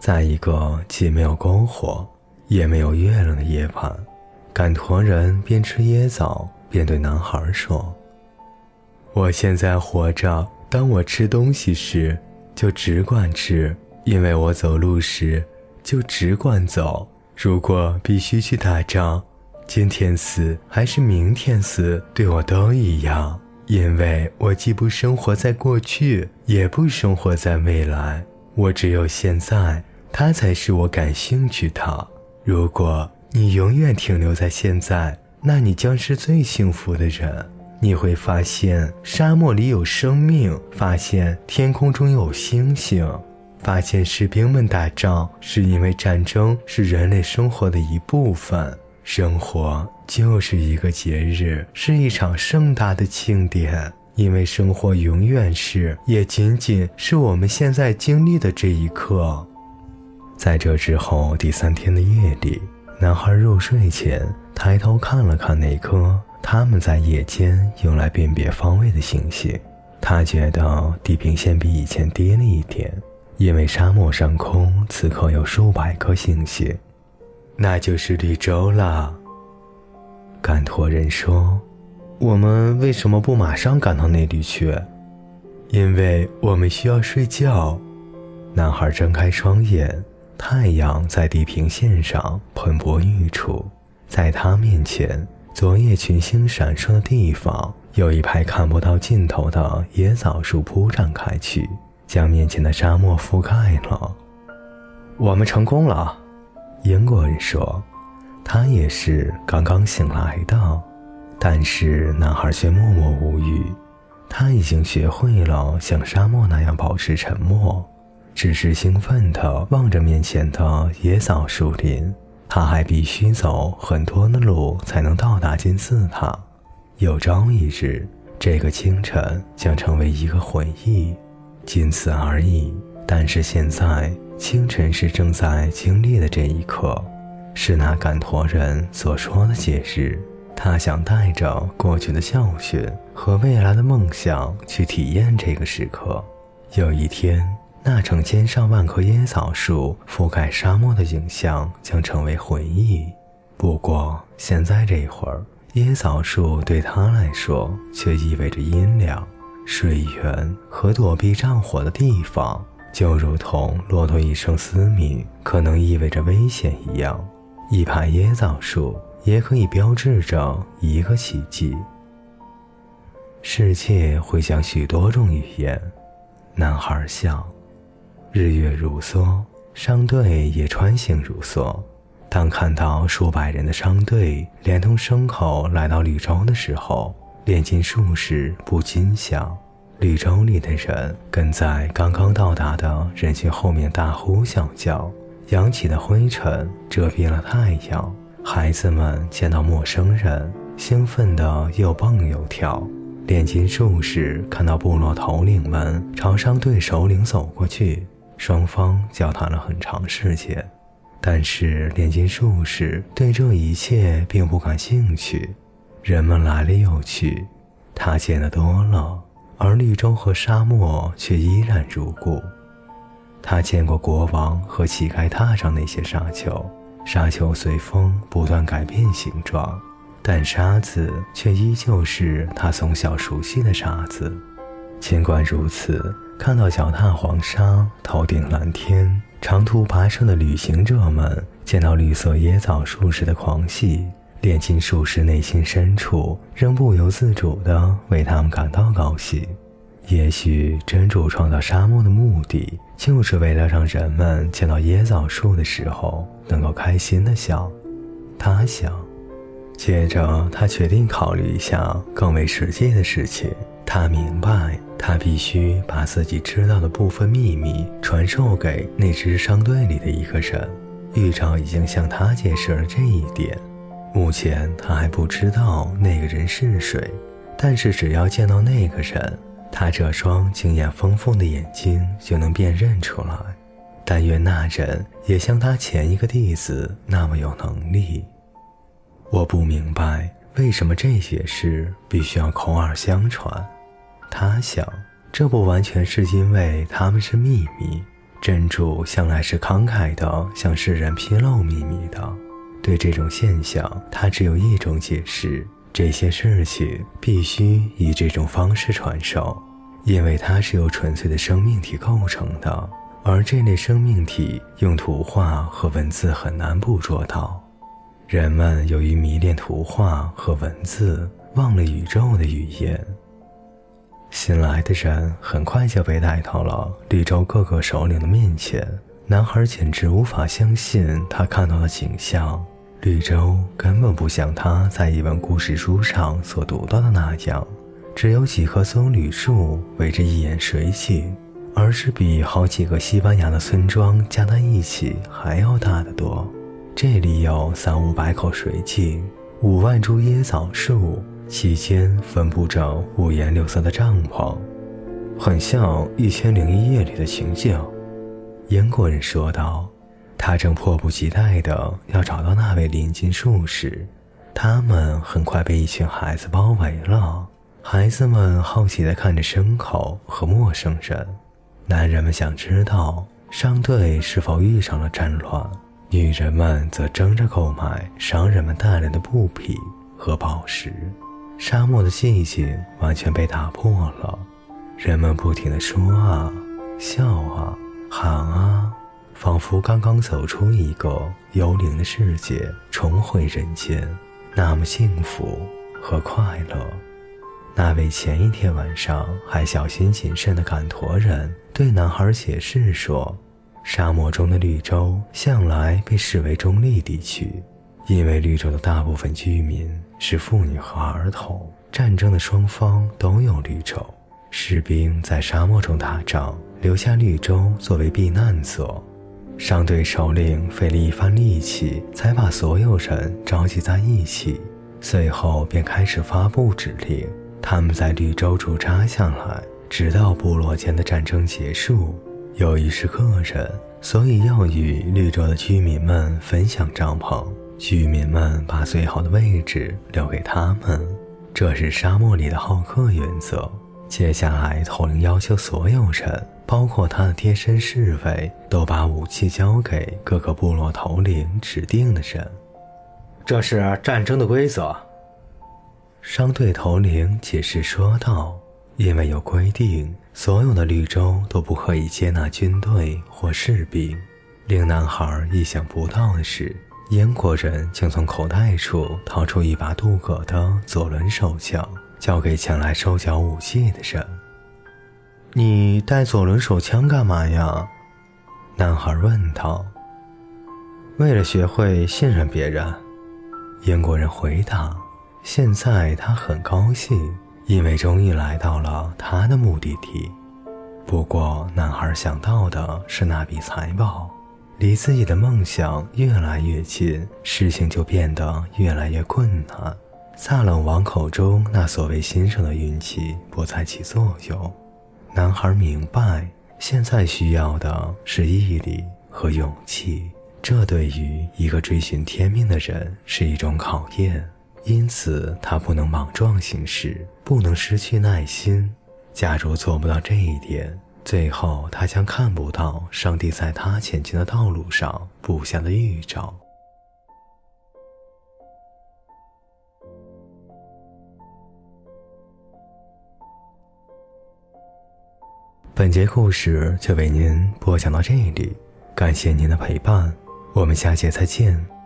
在一个既没有篝火，也没有月亮的夜晚，赶驼人边吃椰枣边对男孩说：“我现在活着，当我吃东西时，就只管吃；因为我走路时，就只管走。如果必须去打仗，今天死还是明天死，对我都一样。”因为我既不生活在过去，也不生活在未来，我只有现在，它才是我感兴趣的。如果你永远停留在现在，那你将是最幸福的人。你会发现沙漠里有生命，发现天空中有星星，发现士兵们打仗是因为战争是人类生活的一部分。生活就是一个节日，是一场盛大的庆典，因为生活永远是，也仅仅是我们现在经历的这一刻。在这之后第三天的夜里，男孩入睡前抬头看了看那颗他们在夜间用来辨别方位的星星，他觉得地平线比以前低了一点，因为沙漠上空此刻有数百颗星星。那就是绿洲了。赶驼人说：“我们为什么不马上赶到那里去？因为我们需要睡觉。”男孩睁开双眼，太阳在地平线上喷薄欲出，在他面前，昨夜群星闪烁的地方，有一排看不到尽头的野枣树铺展开去，将面前的沙漠覆盖了。我们成功了。英国人说：“他也是刚刚醒来的。”但是男孩却默默无语。他已经学会了像沙漠那样保持沉默，只是兴奋地望着面前的野草树林。他还必须走很多的路才能到达金字塔。有朝一日，这个清晨将成为一个回忆，仅此而已。但是现在。清晨是正在经历的这一刻，是那赶驼人所说的节日。他想带着过去的教训和未来的梦想去体验这个时刻。有一天，那成千上万棵椰枣树覆盖沙漠的景象将成为回忆。不过，现在这会儿，椰枣树对他来说却意味着阴凉、水源和躲避战火的地方。就如同骆驼一生嘶鸣可能意味着危险一样，一排椰枣树也可以标志着一个奇迹。世界会讲许多种语言，男孩笑。日月如梭，商队也穿行如梭。当看到数百人的商队连同牲口来到绿洲的时候，炼金术士不禁想。绿洲里的人跟在刚刚到达的人群后面大呼小叫，扬起的灰尘遮蔽了太阳。孩子们见到陌生人，兴奋地又蹦又跳。炼金术士看到部落头领们朝商队首领走过去，双方交谈了很长时间。但是炼金术士对这一切并不感兴趣。人们来了又去，他见得多了。而绿洲和沙漠却依然如故。他见过国王和乞丐踏上那些沙丘，沙丘随风不断改变形状，但沙子却依旧是他从小熟悉的沙子。尽管如此，看到脚踏黄沙、头顶蓝天、长途跋涉的旅行者们见到绿色椰枣树时的狂喜。炼金术士内心深处仍不由自主地为他们感到高兴。也许真主创造沙漠的目的，就是为了让人们见到椰枣树的时候能够开心地笑。他想。接着，他决定考虑一下更为实际的事情。他明白，他必须把自己知道的部分秘密传授给那支商队里的一个人。狱长已经向他解释了这一点。目前他还不知道那个人是谁，但是只要见到那个人，他这双经验丰富的眼睛就能辨认出来。但愿那人也像他前一个弟子那么有能力。我不明白为什么这些事必须要口耳相传。他想，这不完全是因为他们是秘密，真主向来是慷慨的，向世人披露秘密的。对这种现象，他只有一种解释：这些事情必须以这种方式传授，因为它是由纯粹的生命体构成的，而这类生命体用图画和文字很难捕捉到。人们由于迷恋图画和文字，忘了宇宙的语言。新来的人很快就被带到了绿洲各个首领的面前。男孩简直无法相信他看到的景象。绿洲根本不像他在一本故事书上所读到的那样，只有几棵棕榈树围着一眼水井，而是比好几个西班牙的村庄加在一起还要大得多。这里有三五百口水井，五万株椰枣树。其间分布着五颜六色的帐篷，很像《一千零一夜》里的情景。英国人说道：“他正迫不及待地要找到那位临近术士。”他们很快被一群孩子包围了。孩子们好奇地看着牲口和陌生人。男人们想知道商队是否遇上了战乱，女人们则争着购买商人们带来的布匹和宝石。沙漠的寂静完全被打破了，人们不停地说啊、笑啊、喊啊，仿佛刚刚走出一个幽灵的世界，重回人间，那么幸福和快乐。那位前一天晚上还小心谨慎的赶驼人对男孩解释说：“沙漠中的绿洲向来被视为中立地区。”因为绿洲的大部分居民是妇女和儿童，战争的双方都有绿洲。士兵在沙漠中打仗，留下绿洲作为避难所。商队首领费了一番力气，才把所有人召集在一起，随后便开始发布指令：他们在绿洲驻扎下来，直到部落间的战争结束。由于是个人，所以要与绿洲的居民们分享帐篷。居民们把最好的位置留给他们，这是沙漠里的好客原则。接下来，头领要求所有人，包括他的贴身侍卫，都把武器交给各个部落头领指定的人。这是战争的规则。商队头领解释说道：“因为有规定，所有的绿洲都不可以接纳军队或士兵。”令男孩意想不到的是。英国人竟从口袋处掏出一把镀铬的左轮手枪，交给前来收缴武器的人。你带左轮手枪干嘛呀？男孩问道。为了学会信任别人，英国人回答。现在他很高兴，因为终于来到了他的目的地。不过，男孩想到的是那笔财宝。离自己的梦想越来越近，事情就变得越来越困难。萨冷王口中那所谓新生的运气不再起作用。男孩明白，现在需要的是毅力和勇气，这对于一个追寻天命的人是一种考验。因此，他不能莽撞行事，不能失去耐心。假如做不到这一点，最后，他将看不到上帝在他前进的道路上布下的预兆。本节故事就为您播讲到这里，感谢您的陪伴，我们下节再见。